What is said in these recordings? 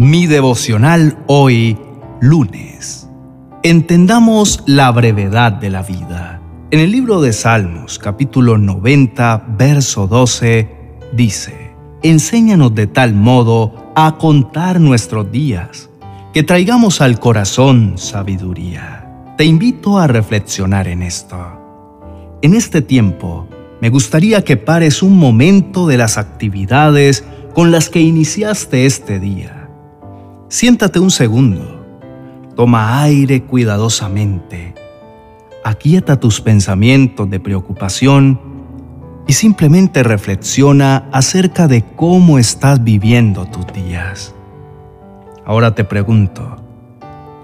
Mi devocional hoy, lunes. Entendamos la brevedad de la vida. En el libro de Salmos, capítulo 90, verso 12, dice, Enséñanos de tal modo a contar nuestros días, que traigamos al corazón sabiduría. Te invito a reflexionar en esto. En este tiempo, me gustaría que pares un momento de las actividades con las que iniciaste este día. Siéntate un segundo, toma aire cuidadosamente, aquieta tus pensamientos de preocupación y simplemente reflexiona acerca de cómo estás viviendo tus días. Ahora te pregunto,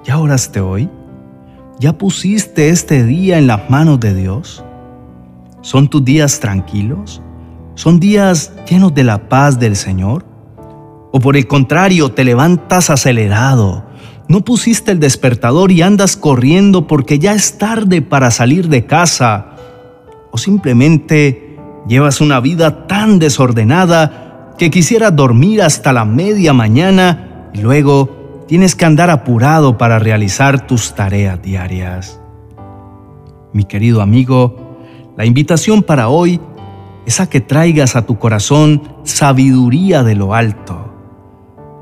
¿ya oraste hoy? ¿Ya pusiste este día en las manos de Dios? ¿Son tus días tranquilos? ¿Son días llenos de la paz del Señor? ¿O por el contrario te levantas acelerado? ¿No pusiste el despertador y andas corriendo porque ya es tarde para salir de casa? ¿O simplemente llevas una vida tan desordenada que quisieras dormir hasta la media mañana y luego tienes que andar apurado para realizar tus tareas diarias? Mi querido amigo, la invitación para hoy es a que traigas a tu corazón sabiduría de lo alto,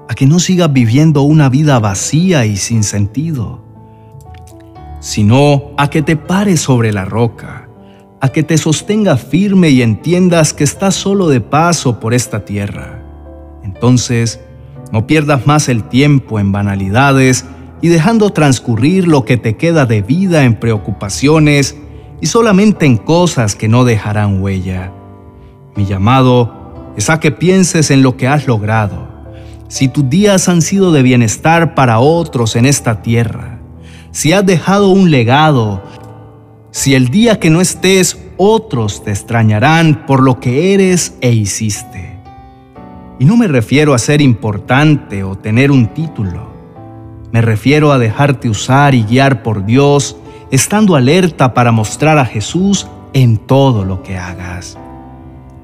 a que no sigas viviendo una vida vacía y sin sentido, sino a que te pares sobre la roca, a que te sostenga firme y entiendas que estás solo de paso por esta tierra. Entonces, no pierdas más el tiempo en banalidades y dejando transcurrir lo que te queda de vida en preocupaciones y solamente en cosas que no dejarán huella. Mi llamado es a que pienses en lo que has logrado. Si tus días han sido de bienestar para otros en esta tierra, si has dejado un legado, si el día que no estés otros te extrañarán por lo que eres e hiciste. Y no me refiero a ser importante o tener un título. Me refiero a dejarte usar y guiar por Dios estando alerta para mostrar a Jesús en todo lo que hagas.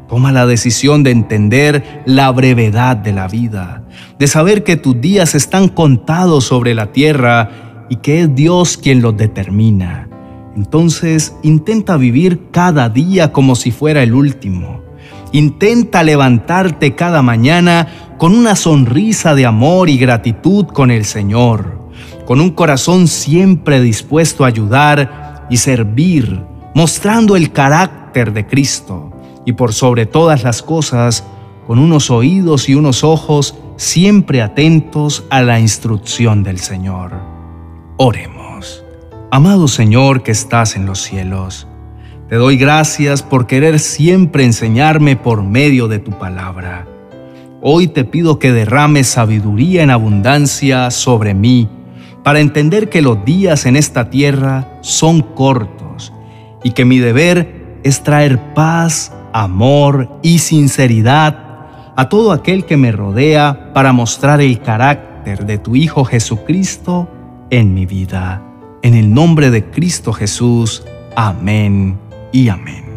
Toma la decisión de entender la brevedad de la vida, de saber que tus días están contados sobre la tierra y que es Dios quien los determina. Entonces intenta vivir cada día como si fuera el último. Intenta levantarte cada mañana con una sonrisa de amor y gratitud con el Señor con un corazón siempre dispuesto a ayudar y servir, mostrando el carácter de Cristo y por sobre todas las cosas, con unos oídos y unos ojos siempre atentos a la instrucción del Señor. Oremos. Amado Señor que estás en los cielos, te doy gracias por querer siempre enseñarme por medio de tu palabra. Hoy te pido que derrames sabiduría en abundancia sobre mí para entender que los días en esta tierra son cortos y que mi deber es traer paz, amor y sinceridad a todo aquel que me rodea para mostrar el carácter de tu Hijo Jesucristo en mi vida. En el nombre de Cristo Jesús. Amén y amén.